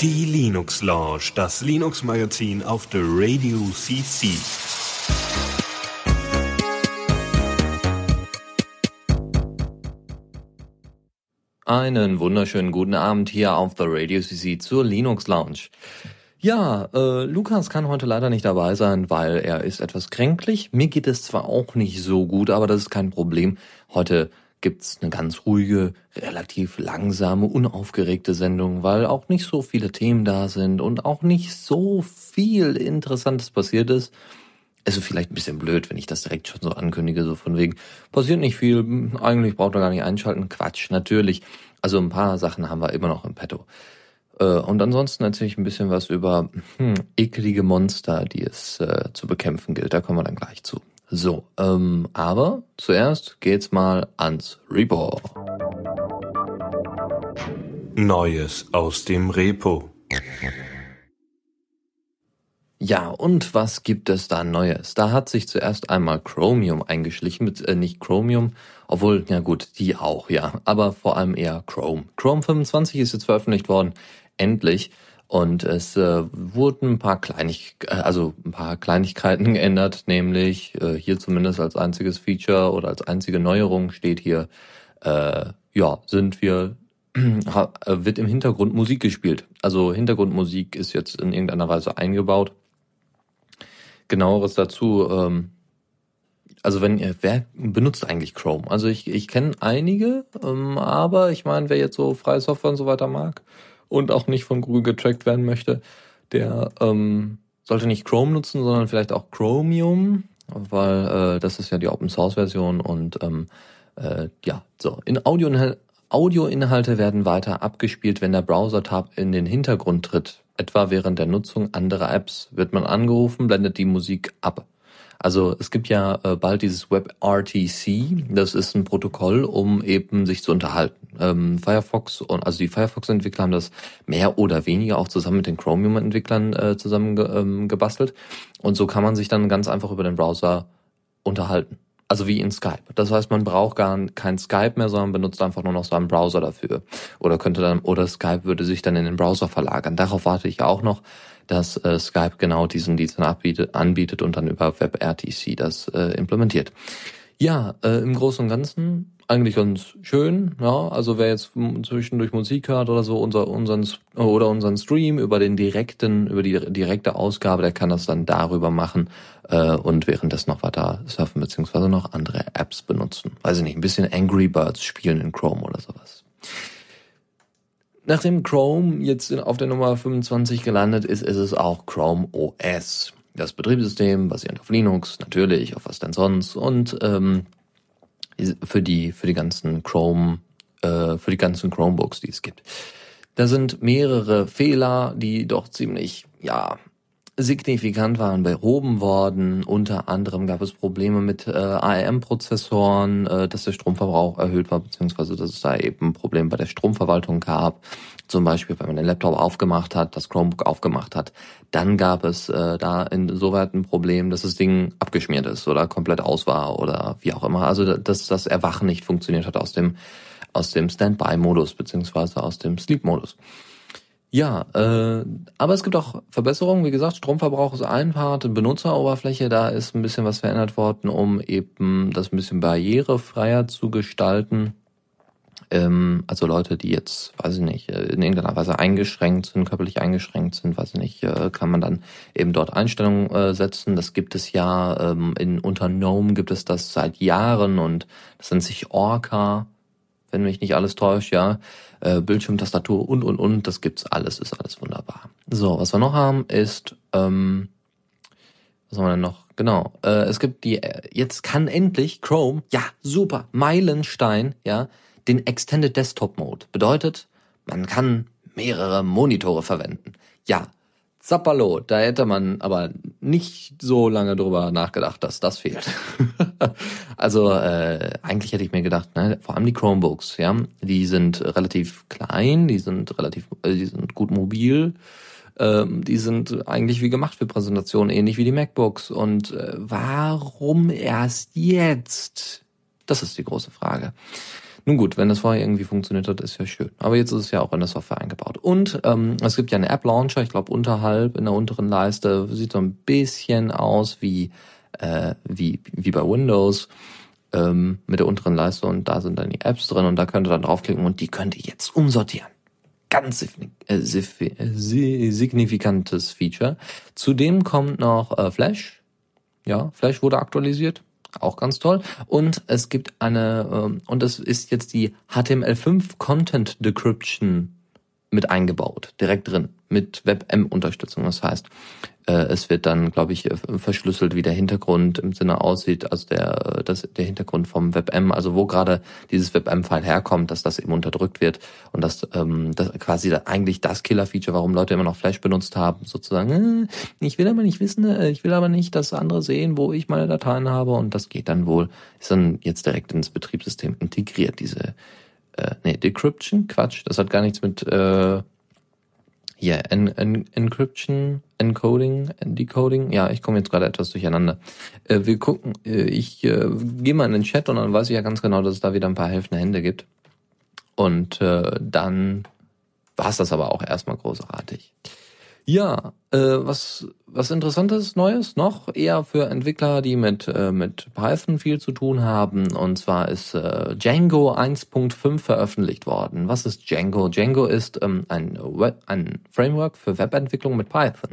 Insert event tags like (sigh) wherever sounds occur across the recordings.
Die Linux Lounge, das Linux Magazin auf der Radio CC. Einen wunderschönen guten Abend hier auf der Radio CC zur Linux Lounge. Ja, äh, Lukas kann heute leider nicht dabei sein, weil er ist etwas kränklich. Mir geht es zwar auch nicht so gut, aber das ist kein Problem. Heute gibt's eine ganz ruhige, relativ langsame, unaufgeregte Sendung, weil auch nicht so viele Themen da sind und auch nicht so viel Interessantes passiert ist. Also vielleicht ein bisschen blöd, wenn ich das direkt schon so ankündige, so von wegen, passiert nicht viel, eigentlich braucht er gar nicht einschalten. Quatsch, natürlich. Also ein paar Sachen haben wir immer noch im Petto. Äh, und ansonsten erzähle ich ein bisschen was über hm, ekelige Monster, die es äh, zu bekämpfen gilt. Da kommen wir dann gleich zu. So, ähm, aber zuerst geht's mal ans Repo. Neues aus dem Repo. Ja, und was gibt es da Neues? Da hat sich zuerst einmal Chromium eingeschlichen, mit, äh, nicht Chromium, obwohl, ja gut, die auch, ja, aber vor allem eher Chrome. Chrome 25 ist jetzt veröffentlicht worden, endlich. Und es äh, wurden ein paar Kleinig äh, also ein paar Kleinigkeiten (laughs) geändert, nämlich äh, hier zumindest als einziges Feature oder als einzige Neuerung steht hier, äh, ja, sind wir (clears throat) äh, wird im Hintergrund Musik gespielt. Also Hintergrundmusik ist jetzt in irgendeiner Weise eingebaut. Genaueres dazu, ähm, also wenn ihr, wer benutzt eigentlich Chrome? Also ich, ich kenne einige, ähm, aber ich meine, wer jetzt so freie Software und so weiter mag, und auch nicht von Google getrackt werden möchte, der ähm, sollte nicht Chrome nutzen, sondern vielleicht auch Chromium, weil äh, das ist ja die Open Source Version und ähm, äh, ja, so. In Audio Audioinhalte werden weiter abgespielt, wenn der Browser-Tab in den Hintergrund tritt. Etwa während der Nutzung anderer Apps wird man angerufen, blendet die Musik ab. Also es gibt ja äh, bald dieses WebRTC, das ist ein Protokoll, um eben sich zu unterhalten. Ähm, Firefox und also die Firefox-Entwickler haben das mehr oder weniger auch zusammen mit den Chromium-Entwicklern äh, zusammen ge ähm, gebastelt. Und so kann man sich dann ganz einfach über den Browser unterhalten. Also wie in Skype. Das heißt, man braucht gar kein Skype mehr, sondern benutzt einfach nur noch seinen Browser dafür. Oder könnte dann, oder Skype würde sich dann in den Browser verlagern. Darauf warte ich auch noch dass äh, Skype genau diesen Dienst anbietet, anbietet und dann über WebRTC das äh, implementiert. Ja, äh, im Großen und Ganzen eigentlich ganz schön. Ja, also wer jetzt zwischendurch Musik hört oder so, unser, unseren oder unseren Stream über den direkten, über die direkte Ausgabe, der kann das dann darüber machen äh, und währenddessen noch weiter surfen beziehungsweise noch andere Apps benutzen. Weiß ich nicht, ein bisschen Angry Birds spielen in Chrome oder sowas. Nachdem Chrome jetzt auf der Nummer 25 gelandet ist, ist es auch Chrome OS. Das Betriebssystem basierend auf Linux, natürlich, auf was denn sonst. Und ähm, für die für die ganzen Chrome äh, für die ganzen Chromebooks, die es gibt. Da sind mehrere Fehler, die doch ziemlich ja signifikant waren behoben worden. Unter anderem gab es Probleme mit äh, ARM-Prozessoren, äh, dass der Stromverbrauch erhöht war, beziehungsweise dass es da eben Probleme bei der Stromverwaltung gab. Zum Beispiel, wenn man den Laptop aufgemacht hat, das Chromebook aufgemacht hat, dann gab es äh, da insoweit ein Problem, dass das Ding abgeschmiert ist oder komplett aus war oder wie auch immer. Also dass das Erwachen nicht funktioniert hat aus dem aus dem Standby-Modus beziehungsweise aus dem Sleep-Modus. Ja, äh, aber es gibt auch Verbesserungen. Wie gesagt, Stromverbrauch ist ein Part, Benutzeroberfläche, da ist ein bisschen was verändert worden, um eben das ein bisschen barrierefreier zu gestalten. Ähm, also Leute, die jetzt, weiß ich nicht, äh, in irgendeiner Weise eingeschränkt sind, körperlich eingeschränkt sind, weiß ich nicht, äh, kann man dann eben dort Einstellungen äh, setzen. Das gibt es ja, ähm, in unter GNOME gibt es das seit Jahren und das nennt sich Orca wenn mich nicht alles täuscht, ja. Äh, Bildschirmtastatur und und und, das gibt's alles, ist alles wunderbar. So, was wir noch haben, ist, ähm, was haben wir denn noch? Genau, äh, es gibt die, äh, jetzt kann endlich Chrome, ja, super, Meilenstein, ja, den Extended Desktop Mode. Bedeutet, man kann mehrere Monitore verwenden. Ja, Zappalo, da hätte man aber nicht so lange drüber nachgedacht, dass das fehlt. (laughs) also äh, eigentlich hätte ich mir gedacht, ne, vor allem die Chromebooks, ja, die sind relativ klein, die sind relativ, äh, die sind gut mobil, ähm, die sind eigentlich wie gemacht für Präsentationen, ähnlich wie die MacBooks. Und äh, warum erst jetzt? Das ist die große Frage. Nun gut, wenn das vorher irgendwie funktioniert hat, ist ja schön. Aber jetzt ist es ja auch in der Software eingebaut. Und ähm, es gibt ja einen App-Launcher, ich glaube unterhalb in der unteren Leiste, sieht so ein bisschen aus wie, äh, wie, wie bei Windows ähm, mit der unteren Leiste und da sind dann die Apps drin und da könnt ihr dann draufklicken und die könnt ihr jetzt umsortieren. Ganz äh, äh, signifikantes Feature. Zudem kommt noch äh, Flash. Ja, Flash wurde aktualisiert. Auch ganz toll. Und es gibt eine, ähm, und es ist jetzt die HTML5 Content Decryption mit eingebaut, direkt drin, mit WebM-Unterstützung. Das heißt, es wird dann, glaube ich, äh, verschlüsselt, wie der Hintergrund im Sinne aussieht, also der, das, der Hintergrund vom WebM, also wo gerade dieses WebM-File herkommt, dass das eben unterdrückt wird und dass ähm, das quasi eigentlich das Killer-Feature, warum Leute immer noch Flash benutzt haben, sozusagen, äh, ich will aber nicht wissen, äh, ich will aber nicht, dass andere sehen, wo ich meine Dateien habe und das geht dann wohl, ist dann jetzt direkt ins Betriebssystem integriert, diese äh, nee, Decryption, Quatsch, das hat gar nichts mit äh, hier, en, en, Encryption, Encoding, Decoding. Ja, ich komme jetzt gerade etwas durcheinander. Äh, wir gucken, äh, ich äh, gehe mal in den Chat und dann weiß ich ja ganz genau, dass es da wieder ein paar helfende Hände gibt. Und äh, dann war es das aber auch erstmal großartig. Ja, äh, was was interessantes Neues noch eher für Entwickler, die mit äh, mit Python viel zu tun haben. Und zwar ist äh, Django 1.5 veröffentlicht worden. Was ist Django? Django ist ähm, ein Web, ein Framework für Webentwicklung mit Python.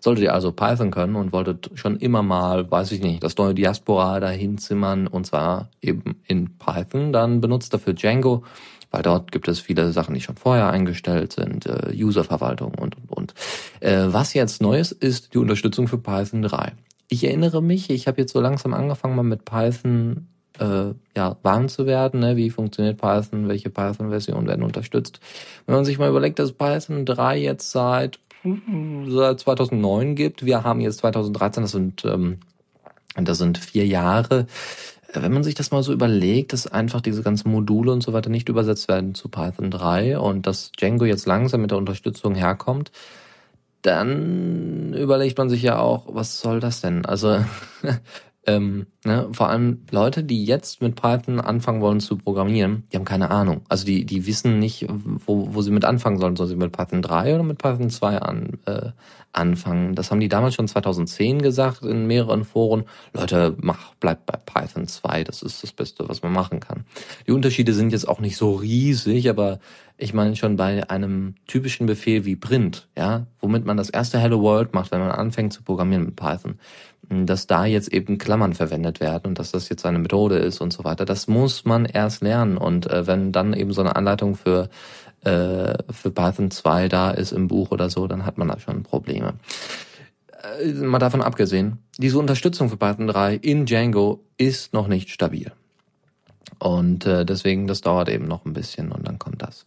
Solltet ihr also Python können und wolltet schon immer mal, weiß ich nicht, das neue Diaspora dahin zimmern und zwar eben in Python, dann benutzt dafür Django weil dort gibt es viele Sachen, die schon vorher eingestellt sind, äh, Userverwaltung und, und, und. Äh, was jetzt neu ist, ist die Unterstützung für Python 3. Ich erinnere mich, ich habe jetzt so langsam angefangen, mal mit Python äh, ja, warm zu werden. Ne? Wie funktioniert Python? Welche Python-Versionen werden unterstützt? Wenn man sich mal überlegt, dass Python 3 jetzt seit, seit 2009 gibt, wir haben jetzt 2013, das sind, ähm, das sind vier Jahre wenn man sich das mal so überlegt, dass einfach diese ganzen Module und so weiter nicht übersetzt werden zu Python 3 und dass Django jetzt langsam mit der Unterstützung herkommt, dann überlegt man sich ja auch, was soll das denn? Also (laughs) ähm, ne, vor allem Leute, die jetzt mit Python anfangen wollen zu programmieren, die haben keine Ahnung. Also die, die wissen nicht, wo, wo sie mit anfangen sollen. Sollen sie mit Python 3 oder mit Python 2 an, äh, anfangen? Das haben die damals schon 2010 gesagt in mehreren Foren. Leute, mach, bleibt bei Python 2. Das ist das Beste, was man machen kann. Die Unterschiede sind jetzt auch nicht so riesig, aber ich meine schon bei einem typischen Befehl wie print, ja, womit man das erste Hello World macht, wenn man anfängt zu programmieren mit Python dass da jetzt eben Klammern verwendet werden und dass das jetzt eine Methode ist und so weiter. Das muss man erst lernen. Und äh, wenn dann eben so eine Anleitung für, äh, für Python 2 da ist im Buch oder so, dann hat man da schon Probleme. Äh, mal davon abgesehen, diese Unterstützung für Python 3 in Django ist noch nicht stabil. Und äh, deswegen, das dauert eben noch ein bisschen und dann kommt das.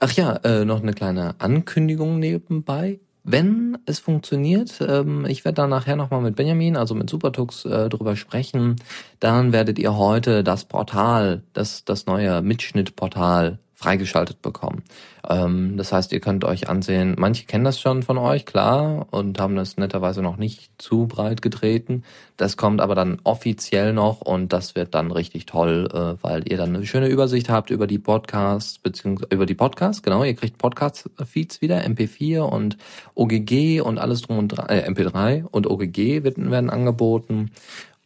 Ach ja, äh, noch eine kleine Ankündigung nebenbei. Wenn es funktioniert, ähm, ich werde da nachher nochmal mit Benjamin, also mit Supertux, äh, drüber sprechen, dann werdet ihr heute das Portal, das, das neue Mitschnittportal freigeschaltet bekommen. Ähm, das heißt, ihr könnt euch ansehen, manche kennen das schon von euch, klar, und haben das netterweise noch nicht zu breit getreten. Das kommt aber dann offiziell noch und das wird dann richtig toll, äh, weil ihr dann eine schöne Übersicht habt über die Podcasts, beziehungsweise über die Podcasts, genau, ihr kriegt Podcast-Feeds wieder, MP4 und OGG und alles drum und dran, äh, MP3 und OGG werden, werden angeboten.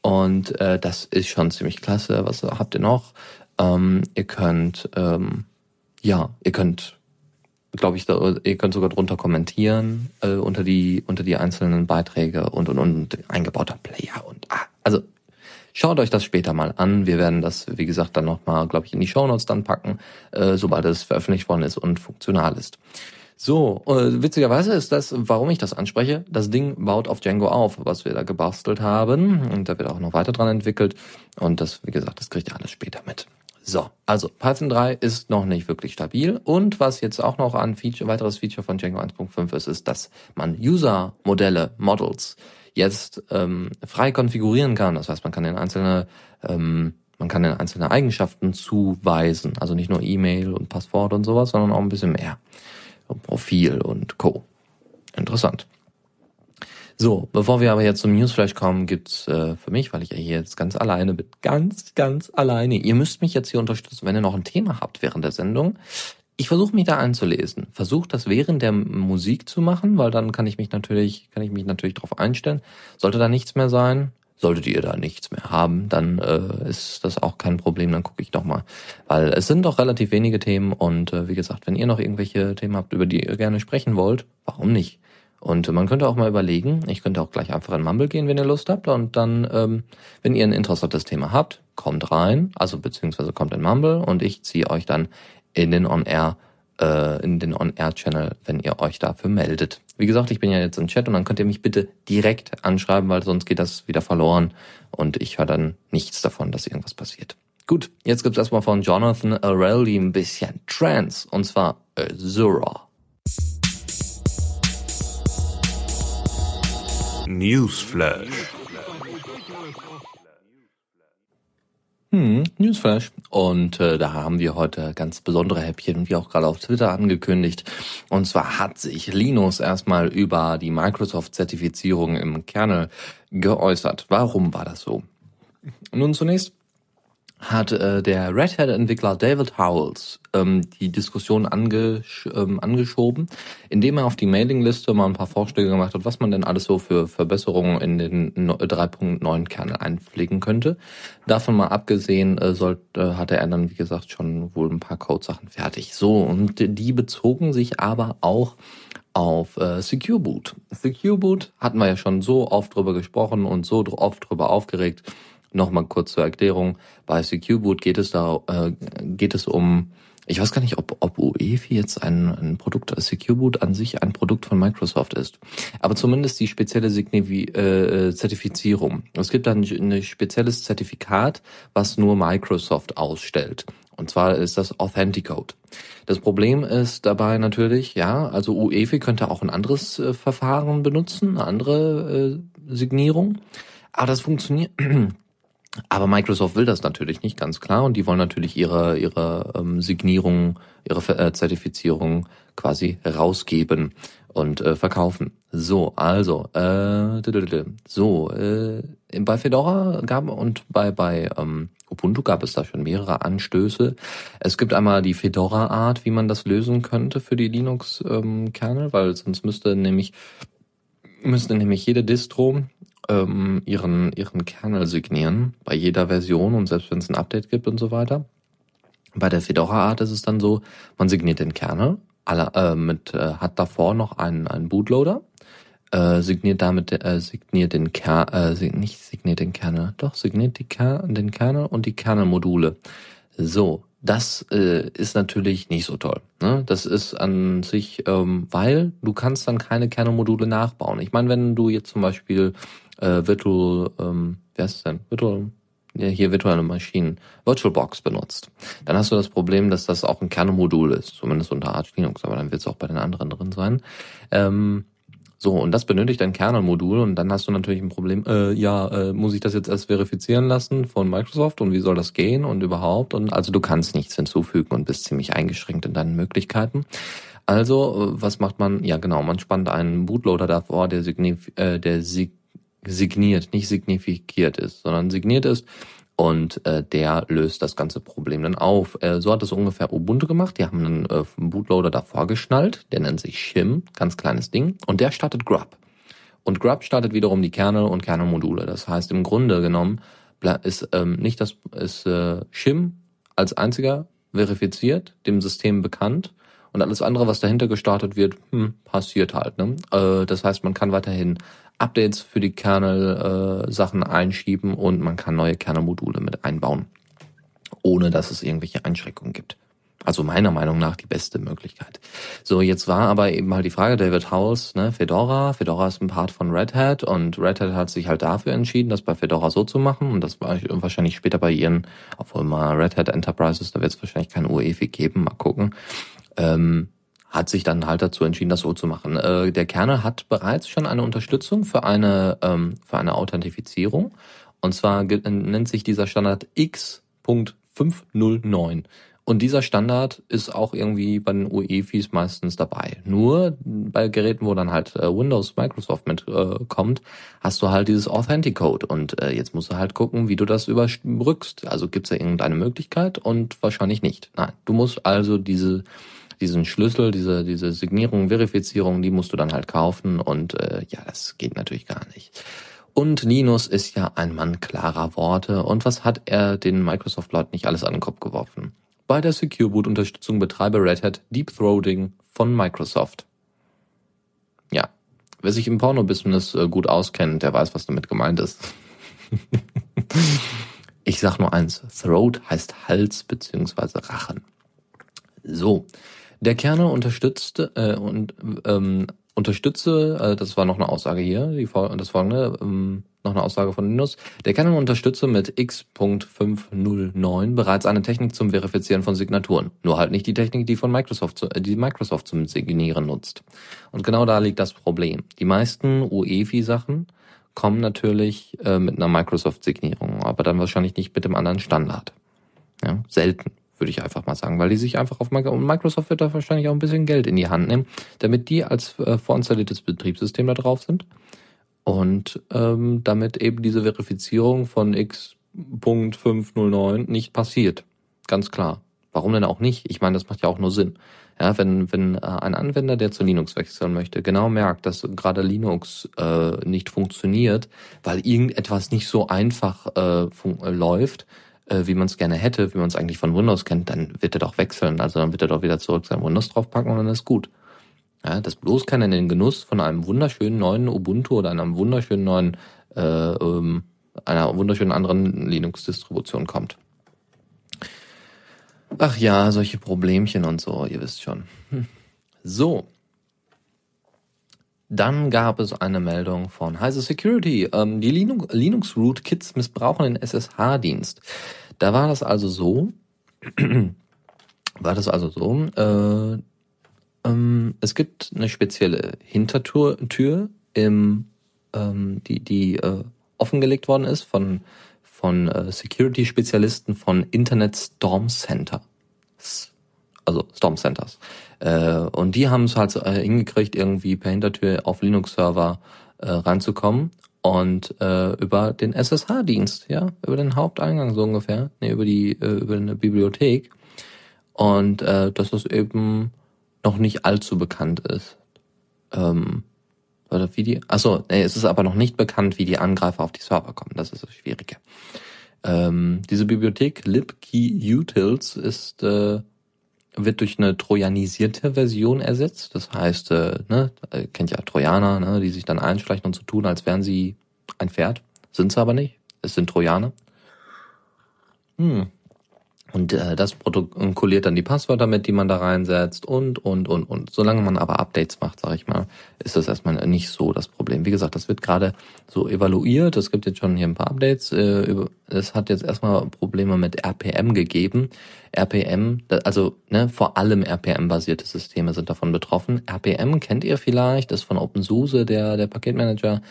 Und äh, das ist schon ziemlich klasse. Was habt ihr noch? Ähm, ihr könnt ähm, ja, ihr könnt, glaube ich, da, ihr könnt sogar drunter kommentieren äh, unter die unter die einzelnen Beiträge und und und eingebauter Player und ah, also schaut euch das später mal an. Wir werden das, wie gesagt, dann nochmal, glaube ich, in die Shownotes dann packen, äh, sobald es veröffentlicht worden ist und funktional ist. So, äh, witzigerweise ist das, warum ich das anspreche, das Ding baut auf Django auf, was wir da gebastelt haben. Und da wird auch noch weiter dran entwickelt. Und das, wie gesagt, das kriegt ihr alles später mit. So, also Python 3 ist noch nicht wirklich stabil und was jetzt auch noch ein Feature, weiteres Feature von Django 1.5 ist, ist, dass man User-Modelle, Models jetzt ähm, frei konfigurieren kann. Das heißt, man kann in einzelne ähm, man kann in einzelne Eigenschaften zuweisen, also nicht nur E-Mail und Passwort und sowas, sondern auch ein bisschen mehr. Profil und Co. Interessant. So, bevor wir aber jetzt zum Newsflash kommen, gibt's äh, für mich, weil ich ja hier jetzt ganz alleine bin, ganz, ganz alleine. Ihr müsst mich jetzt hier unterstützen, wenn ihr noch ein Thema habt während der Sendung. Ich versuche mich da einzulesen. Versuche das während der Musik zu machen, weil dann kann ich mich natürlich, kann ich mich natürlich darauf einstellen. Sollte da nichts mehr sein, solltet ihr da nichts mehr haben, dann äh, ist das auch kein Problem, dann gucke ich doch mal. Weil es sind doch relativ wenige Themen und äh, wie gesagt, wenn ihr noch irgendwelche Themen habt, über die ihr gerne sprechen wollt, warum nicht? Und man könnte auch mal überlegen, ich könnte auch gleich einfach in Mumble gehen, wenn ihr Lust habt. Und dann, ähm, wenn ihr ein interessantes Thema habt, kommt rein, also beziehungsweise kommt in Mumble und ich ziehe euch dann in den On-Air, äh, in den On-Air-Channel, wenn ihr euch dafür meldet. Wie gesagt, ich bin ja jetzt im Chat und dann könnt ihr mich bitte direkt anschreiben, weil sonst geht das wieder verloren und ich höre dann nichts davon, dass irgendwas passiert. Gut, jetzt gibt's erstmal von Jonathan Arelli ein bisschen Trance und zwar Azura. Newsflash. Hm, Newsflash. Und äh, da haben wir heute ganz besondere Häppchen, wie auch gerade auf Twitter angekündigt. Und zwar hat sich Linus erstmal über die Microsoft-Zertifizierung im Kernel geäußert. Warum war das so? Nun zunächst hat äh, der Red Hat-Entwickler David Howells ähm, die Diskussion angesch ähm, angeschoben, indem er auf die Mailingliste mal ein paar Vorschläge gemacht hat, was man denn alles so für Verbesserungen in den 3.9 Kernel einpflegen könnte. Davon mal abgesehen, äh, sollte, äh, hatte er dann, wie gesagt, schon wohl ein paar Code-Sachen fertig. So, und die bezogen sich aber auch auf äh, Secure Boot. Secure Boot hatten wir ja schon so oft drüber gesprochen und so oft drüber aufgeregt Nochmal kurz zur Erklärung. Bei Secure Boot geht es da, äh, geht es um, ich weiß gar nicht, ob, ob UEFI jetzt ein, ein Produkt, Secure Boot an sich ein Produkt von Microsoft ist. Aber zumindest die spezielle Signifi äh, Zertifizierung. Es gibt dann ein spezielles Zertifikat, was nur Microsoft ausstellt. Und zwar ist das Authenticode. Das Problem ist dabei natürlich, ja, also UEFI könnte auch ein anderes äh, Verfahren benutzen, eine andere äh, Signierung. Aber das funktioniert, (clears throat) aber Microsoft will das natürlich nicht, ganz klar. Und die wollen natürlich ihre, ihre ähm, Signierung, ihre äh, Zertifizierung quasi rausgeben und äh, verkaufen. So, also, äh, so, äh, bei Fedora gab und bei, bei ähm, Ubuntu gab es da schon mehrere Anstöße. Es gibt einmal die Fedora-Art, wie man das lösen könnte für die Linux-Kernel, ähm, weil sonst müsste nämlich müsste nämlich jede Distro ähm, ihren, ihren Kernel signieren bei jeder Version und selbst wenn es ein Update gibt und so weiter. Bei der Fedora Art ist es dann so, man signiert den Kernel, alle, äh, mit, äh, hat davor noch einen, einen Bootloader, äh, signiert damit, äh, signiert den Kernel, äh, nicht signiert den Kernel, doch signiert die Ker den Kernel und die Kernelmodule. So, das äh, ist natürlich nicht so toll. Ne? Das ist an sich, ähm, weil du kannst dann keine Kernelmodule nachbauen. Ich meine, wenn du jetzt zum Beispiel äh, Virtual, ähm, heißt es denn? Virtual, ja, hier virtuelle Maschinen, VirtualBox benutzt, dann hast du das Problem, dass das auch ein Kernmodul ist, zumindest unter Arch Linux, aber dann wird es auch bei den anderen drin sein. Ähm, so, und das benötigt ein Kernelmodul und dann hast du natürlich ein Problem, äh, ja, äh, muss ich das jetzt erst verifizieren lassen von Microsoft und wie soll das gehen und überhaupt? Und also du kannst nichts hinzufügen und bist ziemlich eingeschränkt in deinen Möglichkeiten. Also, äh, was macht man? Ja, genau, man spannt einen Bootloader davor, der, signif äh, der sig signiert, nicht signifikiert ist, sondern signiert ist und äh, der löst das ganze Problem dann auf. Äh, so hat es ungefähr Ubuntu gemacht. Die haben einen äh, Bootloader davor geschnallt, der nennt sich Shim, ganz kleines Ding, und der startet Grub. Und Grub startet wiederum die Kerne und Kernelmodule. Das heißt, im Grunde genommen ist ähm, nicht das ist äh, Shim als einziger verifiziert, dem System bekannt und alles andere, was dahinter gestartet wird, hm, passiert halt. Ne? Äh, das heißt, man kann weiterhin Updates für die Kernel-Sachen äh, einschieben und man kann neue Kernelmodule mit einbauen, ohne dass es irgendwelche Einschränkungen gibt. Also meiner Meinung nach die beste Möglichkeit. So, jetzt war aber eben halt die Frage, David Howells, ne, Fedora. Fedora ist ein Part von Red Hat und Red Hat hat sich halt dafür entschieden, das bei Fedora so zu machen und das war wahrscheinlich später bei ihren, obwohl mal Red Hat Enterprises, da wird es wahrscheinlich kein UEFI geben, mal gucken. Ähm, hat sich dann halt dazu entschieden, das so zu machen. Äh, der Kernel hat bereits schon eine Unterstützung für eine, ähm, für eine Authentifizierung. Und zwar nennt sich dieser Standard X.509. Und dieser Standard ist auch irgendwie bei den UEFIs meistens dabei. Nur bei Geräten, wo dann halt äh, Windows, Microsoft mitkommt, äh, hast du halt dieses Authenticode. Und äh, jetzt musst du halt gucken, wie du das überbrückst. Also gibt's da irgendeine Möglichkeit? Und wahrscheinlich nicht. Nein, du musst also diese diesen Schlüssel, diese, diese Signierung, Verifizierung, die musst du dann halt kaufen und äh, ja, das geht natürlich gar nicht. Und Linus ist ja ein Mann klarer Worte. Und was hat er den Microsoft-Leuten nicht alles an den Kopf geworfen? bei der Secure Boot Unterstützung betreibe Red Hat Deep Throating von Microsoft. Ja, wer sich im Porno-Business äh, gut auskennt, der weiß, was damit gemeint ist. (laughs) ich sag nur eins, Throat heißt Hals beziehungsweise Rachen. So, der Kernel unterstützt äh, und ähm, unterstütze, äh, das war noch eine Aussage hier, die, das folgende, ähm, noch eine Aussage von Linus. Der Canon unterstütze mit X.509 bereits eine Technik zum Verifizieren von Signaturen. Nur halt nicht die Technik, die von Microsoft, äh, die Microsoft zum Signieren nutzt. Und genau da liegt das Problem. Die meisten UEFI-Sachen kommen natürlich äh, mit einer Microsoft-Signierung, aber dann wahrscheinlich nicht mit dem anderen Standard. Ja, selten, würde ich einfach mal sagen, weil die sich einfach auf Microsoft wird da wahrscheinlich auch ein bisschen Geld in die Hand nehmen, damit die als äh, vorinstalliertes Betriebssystem da drauf sind und ähm, damit eben diese Verifizierung von x.509 nicht passiert. Ganz klar. Warum denn auch nicht? Ich meine, das macht ja auch nur Sinn. Ja, wenn, wenn äh, ein Anwender, der zu Linux wechseln möchte, genau merkt, dass gerade Linux äh, nicht funktioniert, weil irgendetwas nicht so einfach äh, äh läuft, äh, wie man es gerne hätte, wie man es eigentlich von Windows kennt, dann wird er doch wechseln. Also dann wird er doch wieder zurück sein Windows draufpacken und dann ist gut. Ja, dass bloß keiner in den Genuss von einem wunderschönen neuen Ubuntu oder einem wunderschönen neuen, äh, ähm, einer wunderschönen anderen Linux-Distribution kommt. Ach ja, solche Problemchen und so, ihr wisst schon. Hm. So. Dann gab es eine Meldung von Heise Security. Ähm, die Linux, Linux Root Kits missbrauchen den SSH-Dienst. Da war das also so, (clears throat) war das also so, äh, ähm, es gibt eine spezielle Hintertür Tür im, ähm, die, die äh, offengelegt worden ist von, von äh, Security-Spezialisten von Internet Storm Center. Also Storm Centers. Äh, und die haben es halt äh, hingekriegt, irgendwie per Hintertür auf Linux-Server äh, reinzukommen und äh, über den SSH-Dienst, ja, über den Haupteingang so ungefähr, nee, über die äh, über eine Bibliothek und äh, das ist eben noch nicht allzu bekannt ist. Ähm, oder wie die, achso, nee, es ist aber noch nicht bekannt, wie die Angreifer auf die Server kommen. Das ist das Schwierige. Ähm, diese Bibliothek libkeyutils ist äh, wird durch eine trojanisierte Version ersetzt. Das heißt, äh, ne, kennt ja Trojaner, ne, die sich dann einschleichen und so tun, als wären sie ein Pferd. Sind sie aber nicht. Es sind Trojaner. Hm. Und äh, das protokolliert dann die Passwörter mit, die man da reinsetzt und, und, und, und. Solange man aber Updates macht, sage ich mal, ist das erstmal nicht so das Problem. Wie gesagt, das wird gerade so evaluiert. Es gibt jetzt schon hier ein paar Updates. Äh, es hat jetzt erstmal Probleme mit RPM gegeben. RPM, also ne, vor allem RPM-basierte Systeme sind davon betroffen. RPM kennt ihr vielleicht, ist von OpenSUSE der, der Paketmanager.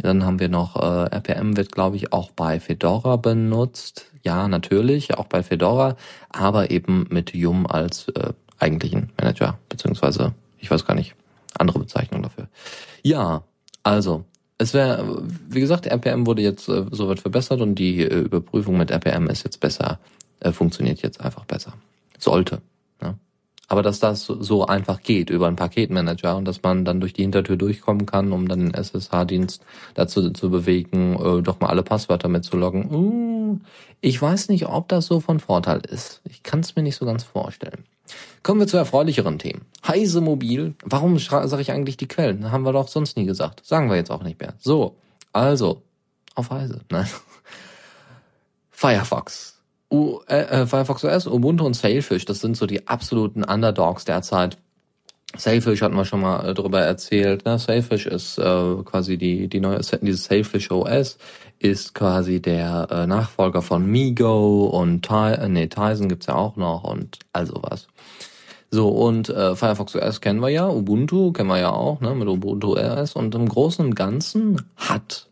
Dann haben wir noch, äh, RPM wird, glaube ich, auch bei Fedora benutzt ja, natürlich, auch bei Fedora, aber eben mit Yum als äh, eigentlichen Manager, beziehungsweise, ich weiß gar nicht, andere Bezeichnung dafür. Ja, also, es wäre, wie gesagt, RPM wurde jetzt äh, soweit verbessert und die äh, Überprüfung mit RPM ist jetzt besser, äh, funktioniert jetzt einfach besser. Sollte. Aber dass das so einfach geht über einen Paketmanager und dass man dann durch die Hintertür durchkommen kann, um dann den SSH-Dienst dazu zu bewegen, äh, doch mal alle Passwörter mitzuloggen. Uh, ich weiß nicht, ob das so von Vorteil ist. Ich kann es mir nicht so ganz vorstellen. Kommen wir zu erfreulicheren Themen. Heise Mobil. Warum sage ich eigentlich die Quellen? Haben wir doch sonst nie gesagt. Sagen wir jetzt auch nicht mehr. So, also, auf Heise. Nein. (laughs) Firefox U äh, äh, Firefox OS, Ubuntu und Sailfish, das sind so die absoluten Underdogs derzeit. Sailfish hatten wir schon mal äh, drüber erzählt. Ne? Sailfish ist äh, quasi die die neue dieses Sailfish OS ist quasi der äh, Nachfolger von Migo und Ty äh, nee, Tizen gibt's ja auch noch und also was. So und äh, Firefox OS kennen wir ja, Ubuntu kennen wir ja auch, ne, mit Ubuntu OS und im Großen und Ganzen hat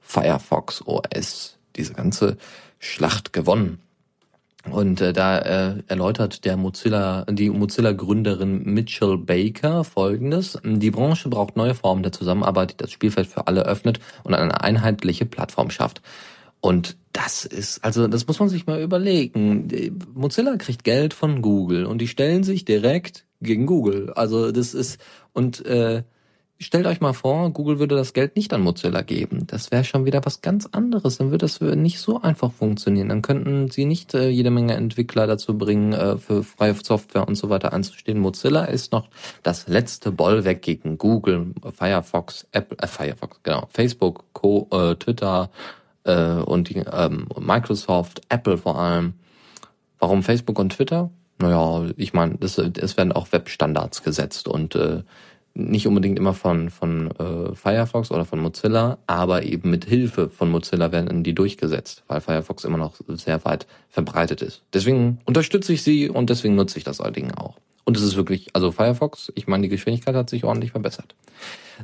Firefox OS diese ganze Schlacht gewonnen. Und äh, da äh, erläutert der Mozilla, die Mozilla-Gründerin Mitchell Baker folgendes. Die Branche braucht neue Formen der Zusammenarbeit, die das Spielfeld für alle öffnet und eine einheitliche Plattform schafft. Und das ist, also das muss man sich mal überlegen. Mozilla kriegt Geld von Google und die stellen sich direkt gegen Google. Also das ist, und äh, stellt euch mal vor, Google würde das Geld nicht an Mozilla geben. Das wäre schon wieder was ganz anderes. Dann würde das nicht so einfach funktionieren. Dann könnten sie nicht äh, jede Menge Entwickler dazu bringen, äh, für freie Software und so weiter anzustehen. Mozilla ist noch das letzte Bollwerk gegen Google, Firefox, Apple, äh, Firefox, genau, Facebook, Co, äh, Twitter äh, und die, ähm, Microsoft, Apple vor allem. Warum Facebook und Twitter? Naja, ich meine, es werden auch Webstandards gesetzt und äh, nicht unbedingt immer von, von äh, Firefox oder von Mozilla, aber eben mit Hilfe von Mozilla werden die durchgesetzt, weil Firefox immer noch sehr weit verbreitet ist. Deswegen unterstütze ich sie und deswegen nutze ich das Ding auch. Und es ist wirklich, also Firefox, ich meine, die Geschwindigkeit hat sich ordentlich verbessert.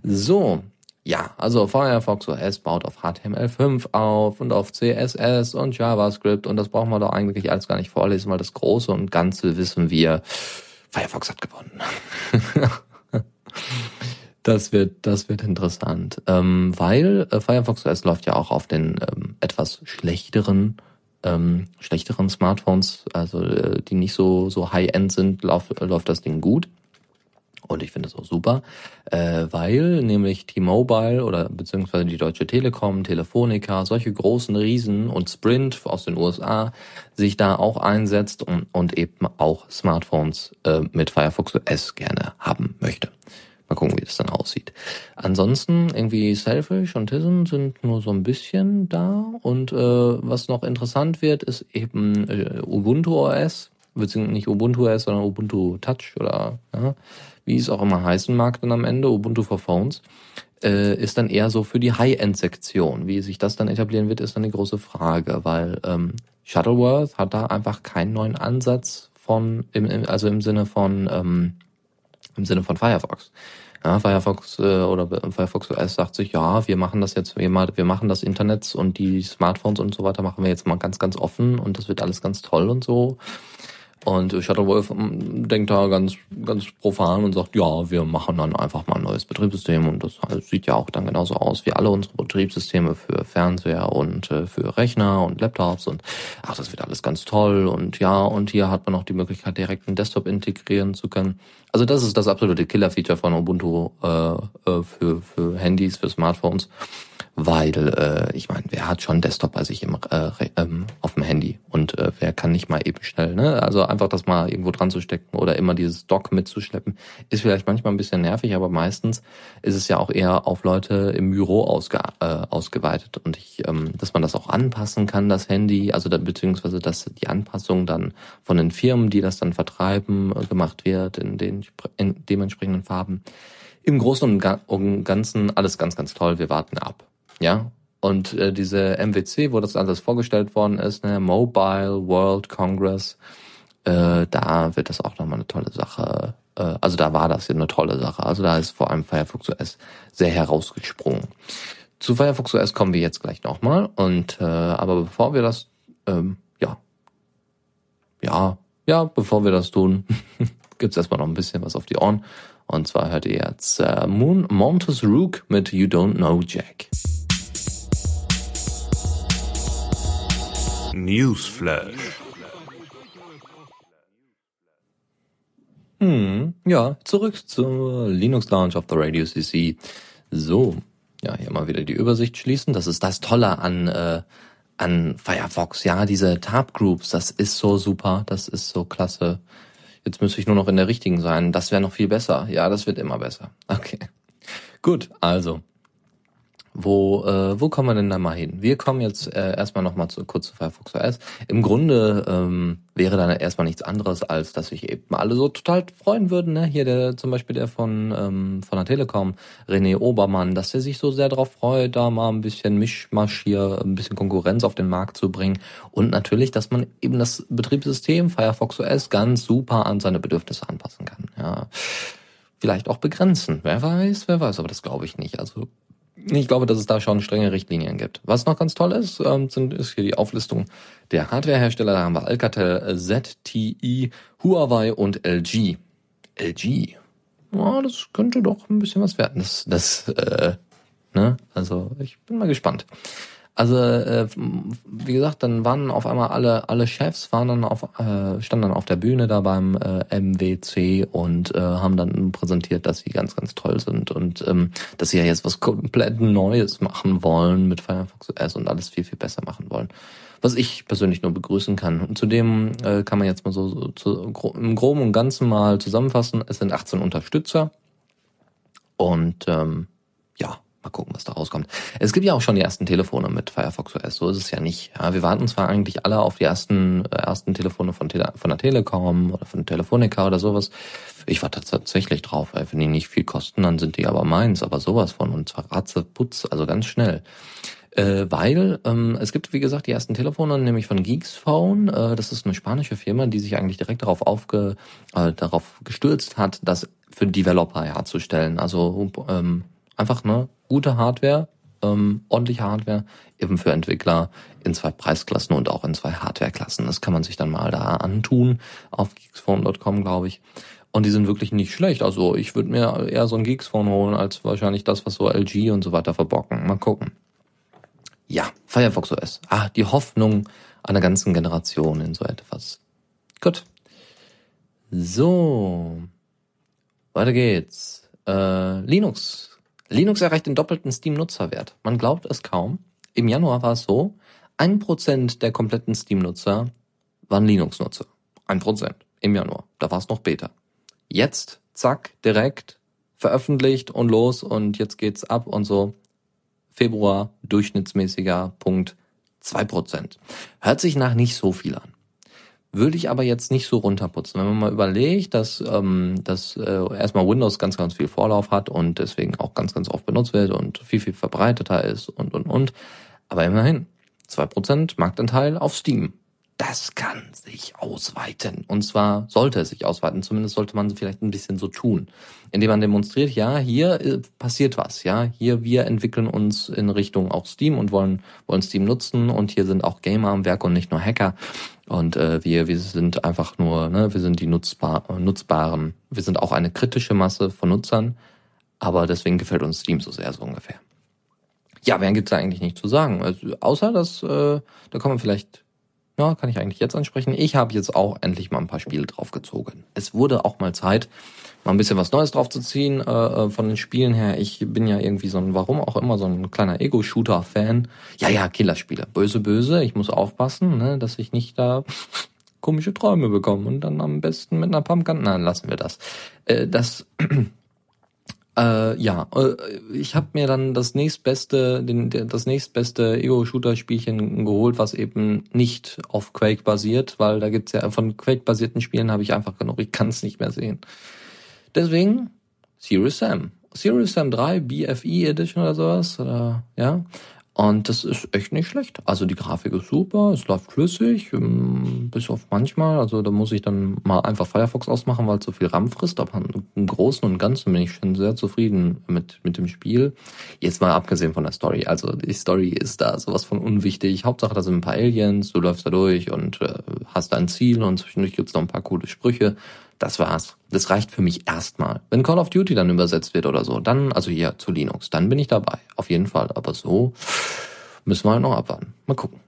So, ja, also Firefox OS baut auf HTML5 auf und auf CSS und JavaScript und das brauchen wir doch eigentlich alles gar nicht vorlesen, weil das Große und Ganze wissen wir, Firefox hat gewonnen. (laughs) Das wird, das wird interessant, ähm, weil äh, Firefox OS läuft ja auch auf den ähm, etwas schlechteren, ähm, schlechteren Smartphones, also äh, die nicht so so High-End sind, lauf, läuft das Ding gut. Und ich finde das auch super, äh, weil nämlich T-Mobile oder beziehungsweise die Deutsche Telekom, Telefonica, solche großen Riesen und Sprint aus den USA sich da auch einsetzt und, und eben auch Smartphones äh, mit Firefox OS gerne haben möchte. Mal gucken, wie das dann aussieht. Ansonsten irgendwie Selfish und Tizen sind nur so ein bisschen da. Und äh, was noch interessant wird, ist eben äh, Ubuntu OS, beziehungsweise nicht Ubuntu OS, sondern Ubuntu Touch oder ja, wie es auch immer heißen mag dann am Ende, Ubuntu for Phones, äh, ist dann eher so für die High-End-Sektion. Wie sich das dann etablieren wird, ist dann die große Frage, weil ähm, Shuttleworth hat da einfach keinen neuen Ansatz von, im, im, also im Sinne von ähm, im Sinne von Firefox. Ja, Firefox äh, oder Firefox OS sagt sich, ja, wir machen das jetzt, wir, wir machen das Internet und die Smartphones und so weiter machen wir jetzt mal ganz, ganz offen und das wird alles ganz toll und so. Und Shuttlewolf ähm, denkt da ganz, ganz profan und sagt, ja, wir machen dann einfach mal ein neues Betriebssystem. Und das sieht ja auch dann genauso aus wie alle unsere Betriebssysteme für Fernseher und äh, für Rechner und Laptops. Und ach, das wird alles ganz toll. Und ja, und hier hat man noch die Möglichkeit, direkt einen Desktop integrieren zu können. Also das ist das absolute Killer-Feature von Ubuntu äh, äh für, für Handys, für Smartphones. Weil äh, ich meine, wer hat schon Desktop bei sich im, äh, ähm, auf dem Handy? Und äh, wer kann nicht mal eben schnell, ne? Also einfach das mal irgendwo dran zu stecken oder immer dieses Dock mitzuschleppen, ist vielleicht manchmal ein bisschen nervig, aber meistens ist es ja auch eher auf Leute im Büro ausge, äh, ausgeweitet und ich, ähm, dass man das auch anpassen kann, das Handy, also da, beziehungsweise dass die Anpassung dann von den Firmen, die das dann vertreiben, äh, gemacht wird in den in dementsprechenden Farben. Im Großen und Ganzen alles ganz, ganz toll. Wir warten ab. Ja, und äh, diese MWC, wo das alles vorgestellt worden ist, ne, Mobile World Congress, äh, da wird das auch nochmal eine tolle Sache. Äh, also da war das ja eine tolle Sache. Also da ist vor allem Firefox OS sehr herausgesprungen. Zu Firefox OS kommen wir jetzt gleich nochmal. Und äh, aber bevor wir das, ähm, ja, ja, ja, bevor wir das tun, (laughs) gibt's erstmal noch ein bisschen was auf die Ohren. Und zwar hört ihr jetzt äh, Moon Montes Rook mit You Don't Know Jack. Newsflash. Hm, ja, zurück zur Linux Lounge of the Radio CC. So, ja, hier mal wieder die Übersicht schließen. Das ist das Tolle an äh, an Firefox. Ja, diese Tab Groups, das ist so super, das ist so klasse. Jetzt müsste ich nur noch in der richtigen sein. Das wäre noch viel besser. Ja, das wird immer besser. (laughs) Okay. Gut, also wo, äh, wo kommen wir denn da mal hin? Wir kommen jetzt äh, erstmal nochmal zu, kurz zu Firefox OS. Im Grunde ähm, wäre dann erstmal nichts anderes, als dass sich eben alle so total freuen würden. Ne? Hier der zum Beispiel der von, ähm, von der Telekom, René Obermann, dass er sich so sehr darauf freut, da mal ein bisschen Mischmasch hier, ein bisschen Konkurrenz auf den Markt zu bringen. Und natürlich, dass man eben das Betriebssystem Firefox OS ganz super an seine Bedürfnisse anpassen kann. Ja. Vielleicht auch begrenzen. Wer weiß, wer weiß, aber das glaube ich nicht. Also ich glaube, dass es da schon strenge Richtlinien gibt. Was noch ganz toll ist, ähm, sind, ist hier die Auflistung der Hardwarehersteller. Da haben wir Alcatel, ZTI, Huawei und LG. LG. Ja, das könnte doch ein bisschen was werden. Das, das, äh, ne? Also ich bin mal gespannt. Also äh, wie gesagt, dann waren auf einmal alle alle Chefs waren dann auf äh, standen dann auf der Bühne da beim äh, MWC und äh, haben dann präsentiert, dass sie ganz ganz toll sind und ähm, dass sie ja jetzt was komplett Neues machen wollen mit Firefox OS und alles viel viel besser machen wollen. Was ich persönlich nur begrüßen kann. Und zudem äh, kann man jetzt mal so, so zu, im Groben und Ganzen mal zusammenfassen. Es sind 18 Unterstützer und ähm, ja, Mal gucken, was da rauskommt. Es gibt ja auch schon die ersten Telefone mit Firefox OS, so ist es ja nicht. Ja, wir warten zwar eigentlich alle auf die ersten, äh, ersten Telefone von, Tele von der Telekom oder von Telefonica oder sowas. Ich warte tatsächlich drauf, weil wenn die nicht viel kosten, dann sind die aber meins, aber sowas von und zwar ratzeputz, also ganz schnell. Äh, weil ähm, es gibt, wie gesagt, die ersten Telefone, nämlich von Geeks Phone. Äh, das ist eine spanische Firma, die sich eigentlich direkt darauf aufge, äh, darauf gestürzt hat, das für Developer herzustellen. Also ähm, einfach ne gute Hardware, ähm, ordentliche Hardware, eben für Entwickler in zwei Preisklassen und auch in zwei Hardwareklassen. Das kann man sich dann mal da antun auf geeksphone.com, glaube ich. Und die sind wirklich nicht schlecht. Also ich würde mir eher so ein Geeksphone holen, als wahrscheinlich das, was so LG und so weiter verbocken. Mal gucken. Ja, Firefox OS. Ah, die Hoffnung einer ganzen Generation in so etwas. Gut. So. Weiter geht's. Äh, Linux Linux erreicht den doppelten Steam-Nutzerwert. Man glaubt es kaum. Im Januar war es so, ein Prozent der kompletten Steam-Nutzer waren Linux-Nutzer. Ein Prozent im Januar. Da war es noch Beta. Jetzt, zack, direkt veröffentlicht und los und jetzt geht's ab und so. Februar durchschnittsmäßiger Punkt zwei Prozent. Hört sich nach nicht so viel an würde ich aber jetzt nicht so runterputzen. Wenn man mal überlegt, dass, ähm, dass äh, erstmal Windows ganz, ganz viel Vorlauf hat und deswegen auch ganz, ganz oft benutzt wird und viel, viel verbreiteter ist und, und, und. Aber immerhin, zwei Prozent Marktanteil auf Steam das kann sich ausweiten. Und zwar sollte es sich ausweiten. Zumindest sollte man vielleicht ein bisschen so tun. Indem man demonstriert, ja, hier äh, passiert was, ja. Hier, wir entwickeln uns in Richtung auch Steam und wollen, wollen Steam nutzen. Und hier sind auch Gamer am Werk und nicht nur Hacker. Und äh, wir, wir sind einfach nur, ne, wir sind die nutzbar, nutzbaren. Wir sind auch eine kritische Masse von Nutzern. Aber deswegen gefällt uns Steam so sehr, so ungefähr. Ja, mehr gibt's da eigentlich nicht zu sagen. Also, außer, dass, äh, da kann man vielleicht ja, kann ich eigentlich jetzt ansprechen. Ich habe jetzt auch endlich mal ein paar Spiele draufgezogen. Es wurde auch mal Zeit, mal ein bisschen was Neues draufzuziehen äh, äh, von den Spielen her. Ich bin ja irgendwie so ein, warum auch immer, so ein kleiner Ego-Shooter-Fan. Ja, ja, Killerspiele. Böse, böse. Ich muss aufpassen, ne, dass ich nicht da komische Träume bekomme und dann am besten mit einer Pumpgun. Nein, lassen wir das. Äh, das äh, ja, äh, ich habe mir dann das nächstbeste, den, das nächstbeste Ego-Shooter-Spielchen geholt, was eben nicht auf Quake basiert, weil da gibt's ja von Quake-basierten Spielen habe ich einfach genug. Ich kann es nicht mehr sehen. Deswegen Serious Sam. Serious Sam 3 BFE Edition oder sowas, oder ja. Und das ist echt nicht schlecht. Also die Grafik ist super, es läuft flüssig, ähm, bis auf manchmal. Also da muss ich dann mal einfach Firefox ausmachen, weil es so viel RAM frisst. Aber im Großen und Ganzen bin ich schon sehr zufrieden mit, mit dem Spiel. Jetzt mal abgesehen von der Story. Also die Story ist da sowas von unwichtig. Hauptsache, da sind ein paar Aliens, du läufst da durch und äh, hast dein Ziel und zwischendurch gibt's noch ein paar coole Sprüche. Das war's. Das reicht für mich erstmal. Wenn Call of Duty dann übersetzt wird oder so, dann, also hier zu Linux, dann bin ich dabei. Auf jeden Fall. Aber so müssen wir halt noch abwarten. Mal gucken.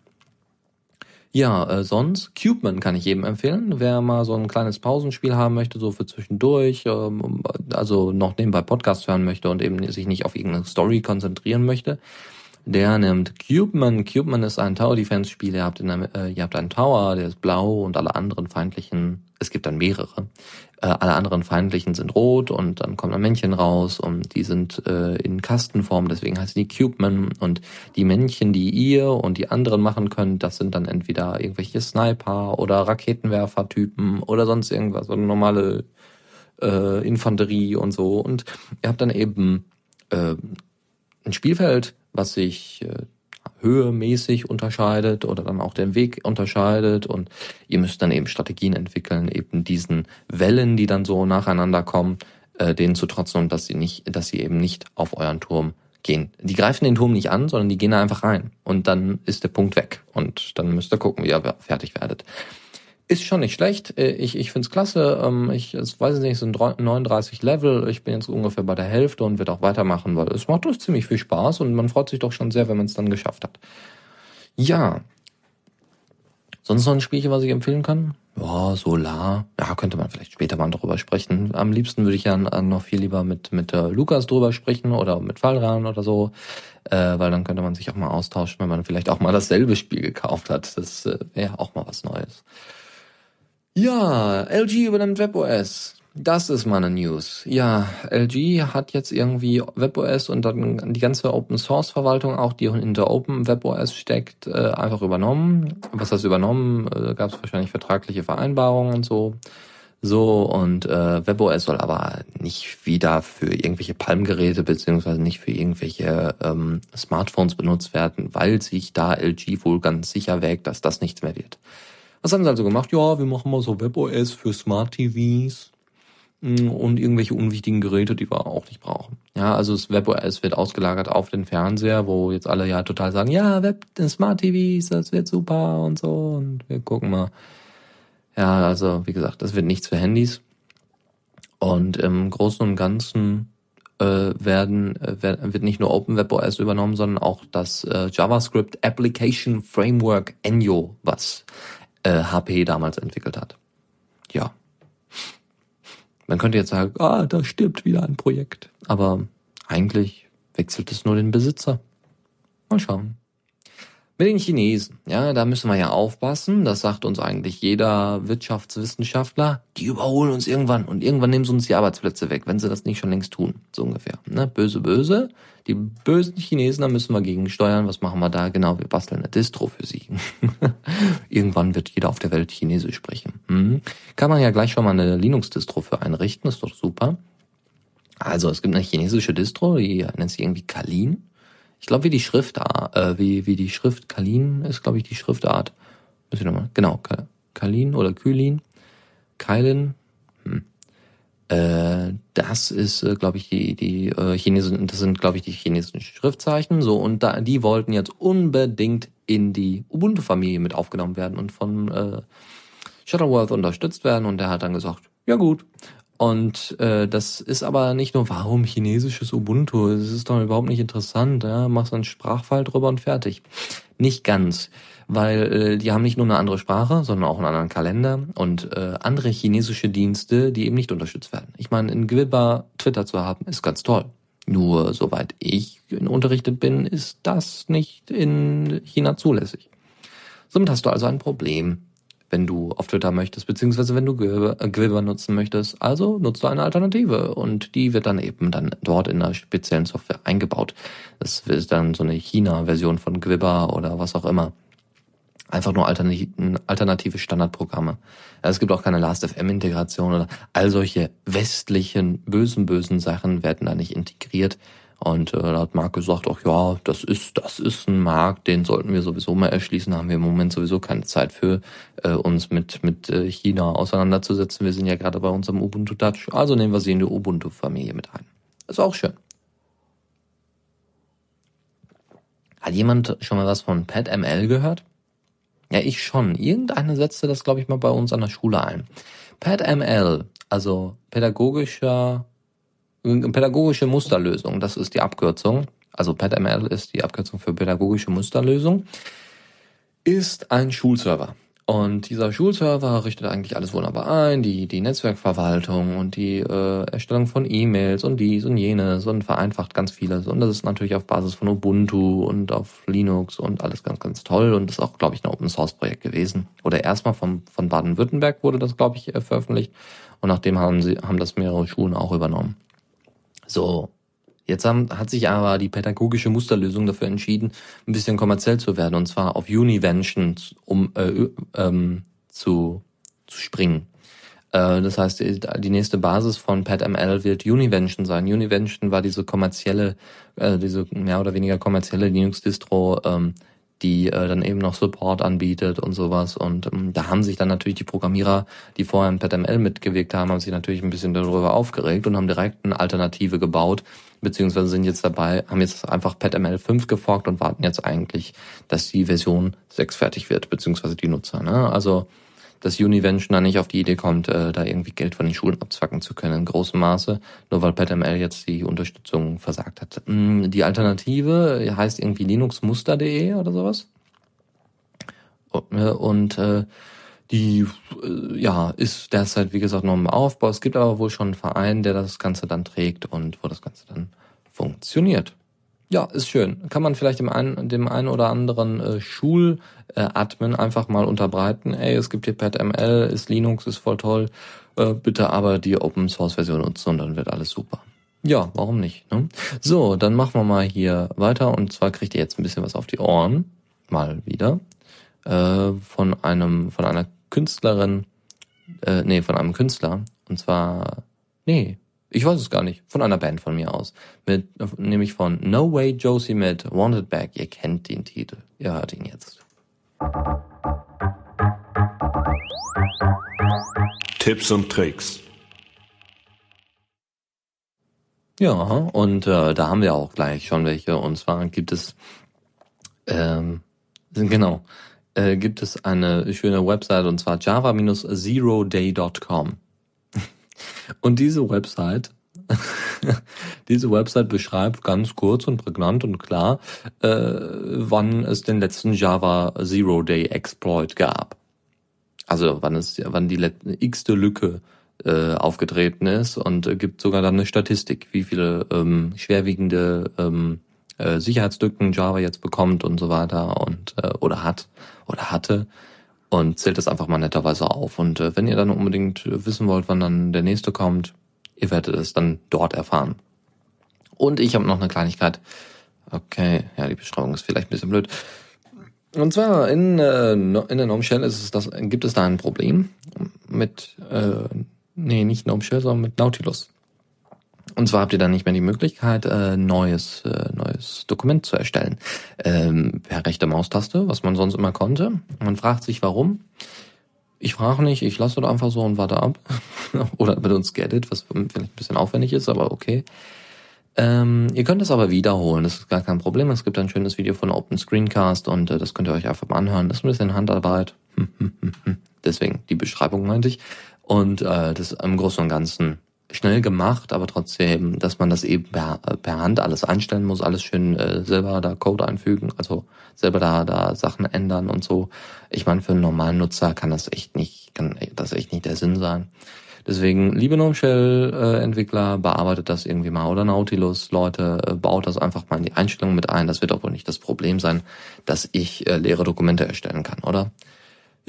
Ja, äh, sonst, Cubeman kann ich jedem empfehlen. Wer mal so ein kleines Pausenspiel haben möchte, so für zwischendurch, ähm, also noch nebenbei Podcast hören möchte und eben sich nicht auf irgendeine Story konzentrieren möchte, der nimmt Cubeman. Cubeman ist ein Tower Defense Spiel. Ihr habt, in der, äh, ihr habt einen Tower, der ist blau und alle anderen feindlichen, es gibt dann mehrere. Äh, alle anderen feindlichen sind rot und dann kommt ein Männchen raus und die sind äh, in Kastenform, deswegen heißt die Cubeman. Und die Männchen, die ihr und die anderen machen könnt, das sind dann entweder irgendwelche Sniper oder Raketenwerfer-Typen oder sonst irgendwas, oder normale äh, Infanterie und so. Und ihr habt dann eben äh, ein Spielfeld, was sich äh, höhemäßig unterscheidet oder dann auch den Weg unterscheidet und ihr müsst dann eben Strategien entwickeln, eben diesen Wellen, die dann so nacheinander kommen, äh, denen zu trotzen und dass sie nicht, dass sie eben nicht auf euren Turm gehen. Die greifen den Turm nicht an, sondern die gehen da einfach rein. Und dann ist der Punkt weg. Und dann müsst ihr gucken, wie ihr fertig werdet. Ist schon nicht schlecht. Äh, ich, ich finde es klasse. Ähm, ich es weiß nicht, es sind 39 Level. Ich bin jetzt ungefähr bei der Hälfte und werde auch weitermachen, weil es macht uns ziemlich viel Spaß und man freut sich doch schon sehr, wenn man es dann geschafft hat. Ja. Sonst noch ein Spielchen, was ich empfehlen kann? Ja, Solar. Ja, könnte man vielleicht später mal drüber sprechen. Am liebsten würde ich ja noch viel lieber mit, mit äh, Lukas drüber sprechen oder mit Fallran oder so. Äh, weil dann könnte man sich auch mal austauschen, wenn man vielleicht auch mal dasselbe Spiel gekauft hat. Das äh, wäre auch mal was Neues. Ja, LG übernimmt WebOS. Das ist meine News. Ja, LG hat jetzt irgendwie WebOS und dann die ganze Open Source Verwaltung, auch die hinter Open WebOS steckt, äh, einfach übernommen. Was heißt übernommen? Äh, Gab es wahrscheinlich vertragliche Vereinbarungen und so. So, und äh, WebOS soll aber nicht wieder für irgendwelche Palmgeräte beziehungsweise nicht für irgendwelche ähm, Smartphones benutzt werden, weil sich da LG wohl ganz sicher wägt, dass das nichts mehr wird. Was haben sie also gemacht? Ja, wir machen mal so WebOS für Smart TVs mm, und irgendwelche unwichtigen Geräte, die wir auch nicht brauchen. Ja, also das WebOS wird ausgelagert auf den Fernseher, wo jetzt alle ja total sagen, ja, Web, Smart TVs, das wird super und so und wir gucken mal. Ja, also wie gesagt, das wird nichts für Handys. Und im Großen und Ganzen äh, werden äh, wird nicht nur OpenWebOS übernommen, sondern auch das äh, JavaScript Application Framework Enyo, was äh, HP damals entwickelt hat. Ja. Man könnte jetzt sagen, ah, da stirbt wieder ein Projekt. Aber eigentlich wechselt es nur den Besitzer. Mal schauen. Mit den Chinesen, ja, da müssen wir ja aufpassen. Das sagt uns eigentlich jeder Wirtschaftswissenschaftler. Die überholen uns irgendwann und irgendwann nehmen sie uns die Arbeitsplätze weg, wenn sie das nicht schon längst tun. So ungefähr. Ne? Böse, böse. Die bösen Chinesen, da müssen wir gegen steuern. Was machen wir da? Genau, wir basteln eine Distro für sie. (laughs) irgendwann wird jeder auf der Welt Chinesisch sprechen. Hm? Kann man ja gleich schon mal eine Linux-Distro für einrichten. ist doch super. Also es gibt eine chinesische Distro, die nennt sich irgendwie Kalin. Ich glaube, wie die Schriftart, äh, wie, wie die Schrift Kalin ist, glaube ich, die Schriftart. Muss ich nochmal. Genau, Kalin oder Kylin. Kylin. Hm. Äh, das ist, äh, glaube ich, die, die äh, Chinesen, das sind, glaube ich, die chinesischen Schriftzeichen. So, und da, die wollten jetzt unbedingt in die Ubuntu-Familie mit aufgenommen werden und von äh, Shuttleworth unterstützt werden. Und der hat dann gesagt, ja gut. Und äh, das ist aber nicht nur, warum chinesisches Ubuntu? Das ist doch überhaupt nicht interessant. Ja? Machst einen Sprachfall drüber und fertig. Nicht ganz, weil äh, die haben nicht nur eine andere Sprache, sondern auch einen anderen Kalender und äh, andere chinesische Dienste, die eben nicht unterstützt werden. Ich meine, in Gwibba Twitter zu haben, ist ganz toll. Nur soweit ich unterrichtet bin, ist das nicht in China zulässig. Somit hast du also ein Problem wenn du auf Twitter möchtest, beziehungsweise wenn du Gwilber nutzen möchtest. Also nutzt du eine Alternative und die wird dann eben dann dort in einer speziellen Software eingebaut. Das ist dann so eine China-Version von Gwibber oder was auch immer. Einfach nur alternative Standardprogramme. Es gibt auch keine Last.fm-Integration oder all solche westlichen bösen, bösen Sachen werden da nicht integriert. Und äh, da hat Marc gesagt, ach ja, das ist, das ist ein Markt, den sollten wir sowieso mal erschließen, haben wir im Moment sowieso keine Zeit für, äh, uns mit, mit äh, China auseinanderzusetzen. Wir sind ja gerade bei unserem Ubuntu Touch, also nehmen wir sie in die Ubuntu-Familie mit ein. ist auch schön. Hat jemand schon mal was von PadML gehört? Ja, ich schon. Irgendeiner setzte das, glaube ich, mal bei uns an der Schule ein. PadML, also pädagogischer Pädagogische Musterlösung, das ist die Abkürzung. Also PadML ist die Abkürzung für pädagogische Musterlösung. Ist ein Schulserver. Und dieser Schulserver richtet eigentlich alles wunderbar ein, die, die Netzwerkverwaltung und die äh, Erstellung von E-Mails und dies und jenes und vereinfacht ganz vieles. Und das ist natürlich auf Basis von Ubuntu und auf Linux und alles ganz, ganz toll. Und ist auch, glaube ich, ein Open Source Projekt gewesen. Oder erstmal vom, von Baden-Württemberg wurde das, glaube ich, äh, veröffentlicht. Und nachdem haben sie, haben das mehrere Schulen auch übernommen. So, Jetzt haben, hat sich aber die pädagogische Musterlösung dafür entschieden, ein bisschen kommerziell zu werden, und zwar auf Univention um äh, ähm, zu, zu springen. Äh, das heißt, die nächste Basis von PadML wird Univention sein. Univention war diese kommerzielle, äh, diese mehr oder weniger kommerzielle Linux-Distro, ähm, die äh, dann eben noch Support anbietet und sowas. Und ähm, da haben sich dann natürlich die Programmierer, die vorher in PetML mitgewirkt haben, haben sich natürlich ein bisschen darüber aufgeregt und haben direkt eine Alternative gebaut, beziehungsweise sind jetzt dabei, haben jetzt einfach PetML 5 geforkt und warten jetzt eigentlich, dass die Version 6 fertig wird, beziehungsweise die Nutzer. Ne? Also dass Univention da nicht auf die Idee kommt, äh, da irgendwie Geld von den Schulen abzwacken zu können in großem Maße, nur weil PetML jetzt die Unterstützung versagt hat. Mm, die Alternative heißt irgendwie linuxmuster.de oder sowas. Ne, und äh, die äh, ja ist derzeit, wie gesagt, noch im Aufbau. Es gibt aber wohl schon einen Verein, der das Ganze dann trägt und wo das Ganze dann funktioniert. Ja, ist schön. Kann man vielleicht dem einen, dem einen oder anderen äh, Schuladmin einfach mal unterbreiten. Ey, es gibt hier PetML, ist Linux, ist voll toll. Äh, bitte aber die Open Source Version nutzen und dann wird alles super. Ja, warum nicht? Ne? So, dann machen wir mal hier weiter und zwar kriegt ihr jetzt ein bisschen was auf die Ohren. Mal wieder. Äh, von einem, von einer Künstlerin, äh, nee, von einem Künstler. Und zwar, nee, ich weiß es gar nicht. Von einer Band von mir aus. Mit, nämlich von No Way Josie mit Wanted Back. Ihr kennt den Titel. Ihr hört ihn jetzt. Tipps und Tricks. Ja, und äh, da haben wir auch gleich schon welche. Und zwar gibt es, ähm, genau, äh, gibt es eine schöne Website und zwar java-zeroday.com. Und diese Website, (laughs) diese Website beschreibt ganz kurz und prägnant und klar, äh, wann es den letzten Java Zero Day Exploit gab. Also wann es, wann die x-te Lücke äh, aufgetreten ist und äh, gibt sogar dann eine Statistik, wie viele ähm, schwerwiegende ähm, äh, Sicherheitslücken Java jetzt bekommt und so weiter und äh, oder hat oder hatte und zählt das einfach mal netterweise auf. Und äh, wenn ihr dann unbedingt wissen wollt, wann dann der nächste kommt, ihr werdet es dann dort erfahren. Und ich habe noch eine Kleinigkeit. Okay, ja, die Beschreibung ist vielleicht ein bisschen blöd. Und zwar in, äh, in der Gnome Shell ist es das, gibt es da ein Problem mit, äh, nee, nicht Gnome Shell, sondern mit Nautilus. Und zwar habt ihr dann nicht mehr die Möglichkeit, äh, neues, äh, neues Dokument zu erstellen. Ähm, per rechte Maustaste, was man sonst immer konnte. Man fragt sich, warum. Ich frage nicht, ich lasse das einfach so und warte ab. (laughs) Oder uns Gedit, was vielleicht ein bisschen aufwendig ist, aber okay. Ähm, ihr könnt es aber wiederholen, das ist gar kein Problem. Es gibt ein schönes Video von Open Screencast und äh, das könnt ihr euch einfach mal anhören. Das ist ein bisschen Handarbeit. (laughs) Deswegen die Beschreibung meinte ich. Und äh, das im Großen und Ganzen schnell gemacht, aber trotzdem, dass man das eben per, per Hand alles einstellen muss, alles schön äh, selber da Code einfügen, also selber da da Sachen ändern und so. Ich meine, für einen normalen Nutzer kann das echt nicht, kann das echt nicht der Sinn sein. Deswegen, liebe GNOME Shell äh, Entwickler, bearbeitet das irgendwie mal oder Nautilus Leute, äh, baut das einfach mal in die Einstellungen mit ein. Das wird auch wohl nicht das Problem sein, dass ich äh, leere Dokumente erstellen kann, oder?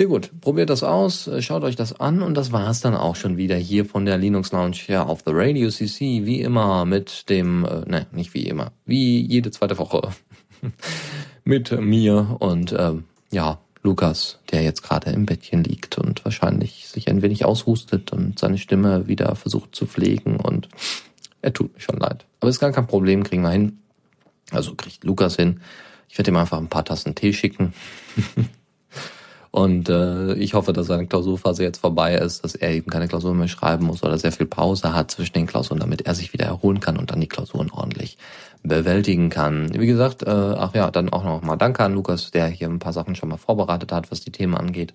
Ja gut, probiert das aus, äh, schaut euch das an und das war's dann auch schon wieder hier von der Linux Lounge hier auf The Radio CC, wie immer mit dem, äh, ne, nicht wie immer, wie jede zweite Woche (laughs) mit mir und ähm, ja, Lukas, der jetzt gerade im Bettchen liegt und wahrscheinlich sich ein wenig aushustet und seine Stimme wieder versucht zu pflegen und er tut mir schon leid. Aber ist gar kein Problem, kriegen wir hin. Also kriegt Lukas hin. Ich werde ihm einfach ein paar Tassen Tee schicken. (laughs) Und äh, ich hoffe, dass seine Klausurphase jetzt vorbei ist, dass er eben keine Klausur mehr schreiben muss oder sehr viel Pause hat zwischen den Klausuren, damit er sich wieder erholen kann und dann die Klausuren ordentlich bewältigen kann. Wie gesagt, äh, ach ja, dann auch noch mal Danke an Lukas, der hier ein paar Sachen schon mal vorbereitet hat, was die Themen angeht.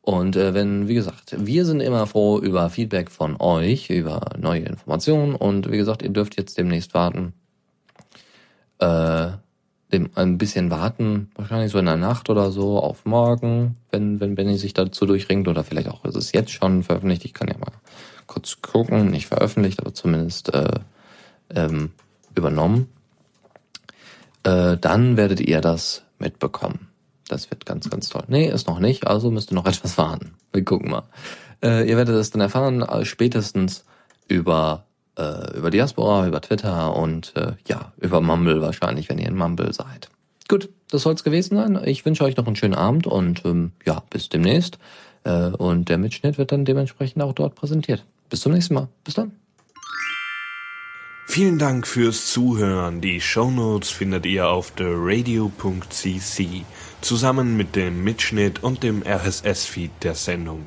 Und äh, wenn, wie gesagt, wir sind immer froh über Feedback von euch, über neue Informationen und wie gesagt, ihr dürft jetzt demnächst warten. Äh, dem ein bisschen warten, wahrscheinlich so in der Nacht oder so auf morgen, wenn, wenn Benny sich dazu durchringt oder vielleicht auch ist es jetzt schon veröffentlicht. Ich kann ja mal kurz gucken, nicht veröffentlicht, aber zumindest äh, ähm, übernommen. Äh, dann werdet ihr das mitbekommen. Das wird ganz, ganz toll. Nee, ist noch nicht, also müsst ihr noch (laughs) etwas warten. Wir gucken mal. Äh, ihr werdet es dann erfahren, äh, spätestens über äh, über Diaspora, über Twitter und äh, ja, über Mumble wahrscheinlich, wenn ihr in Mumble seid. Gut, das soll's gewesen sein. Ich wünsche euch noch einen schönen Abend und ähm, ja, bis demnächst. Äh, und der Mitschnitt wird dann dementsprechend auch dort präsentiert. Bis zum nächsten Mal. Bis dann. Vielen Dank fürs Zuhören. Die Shownotes findet ihr auf theradio.cc zusammen mit dem Mitschnitt und dem RSS-Feed der Sendung.